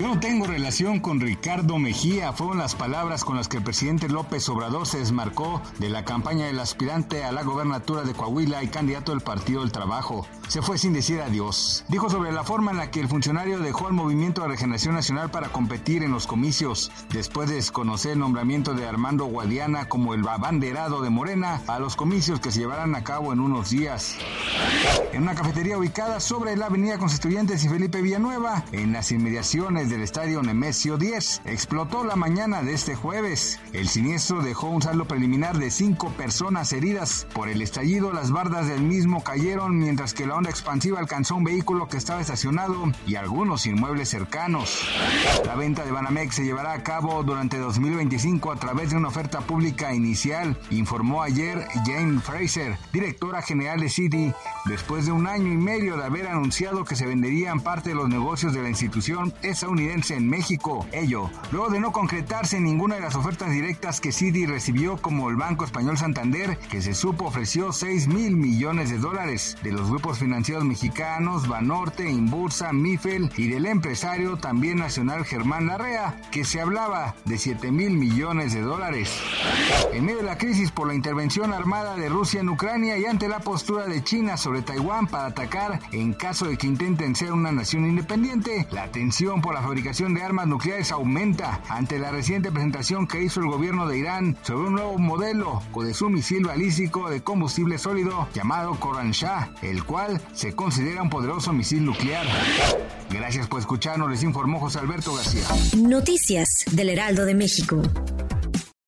Yo no tengo relación con Ricardo Mejía, fueron las palabras con las que el presidente López Obrador se desmarcó de la campaña del aspirante a la gobernatura de Coahuila y candidato del Partido del Trabajo. Se fue sin decir adiós. Dijo sobre la forma en la que el funcionario dejó al Movimiento de Regeneración Nacional para competir en los comicios, después de desconocer el nombramiento de Armando Guadiana como el abanderado de Morena a los comicios que se llevarán a cabo en unos días. En una cafetería ubicada sobre la avenida Constituyentes y Felipe Villanueva, en las inmediaciones del estadio Nemesio 10, explotó la mañana de este jueves. El siniestro dejó un saldo preliminar de cinco personas heridas. Por el estallido, las bardas del mismo cayeron mientras que la onda expansiva alcanzó un vehículo que estaba estacionado y algunos inmuebles cercanos. La venta de Banamex se llevará a cabo durante 2025 a través de una oferta pública inicial, informó ayer Jane Fraser, directora general de Citi, después de un año y medio de haber anunciado que se venderían parte de los negocios de la institución estadounidense en México. Ello, luego de no concretarse ninguna de las ofertas directas que Citi recibió como el Banco Español Santander, que se supo ofreció 6 mil millones de dólares de los grupos financieros mexicanos Banorte, Inbursa, Mifel y del empresario también nacional Germán Larrea, que se hablaba de 7 mil millones de dólares. En medio de la crisis por la intervención armada de Rusia en Ucrania y ante la postura de China sobre Taiwán para atacar en caso de que intenten ser una nación independiente, la tensión por la fabricación de armas nucleares aumenta ante la reciente presentación que hizo el gobierno de Irán sobre un nuevo modelo de su misil balístico de combustible sólido llamado Koran Shah, el cual se considera un poderoso misil nuclear. Gracias por escucharnos, les informó José Alberto García. Noticias del Heraldo de México.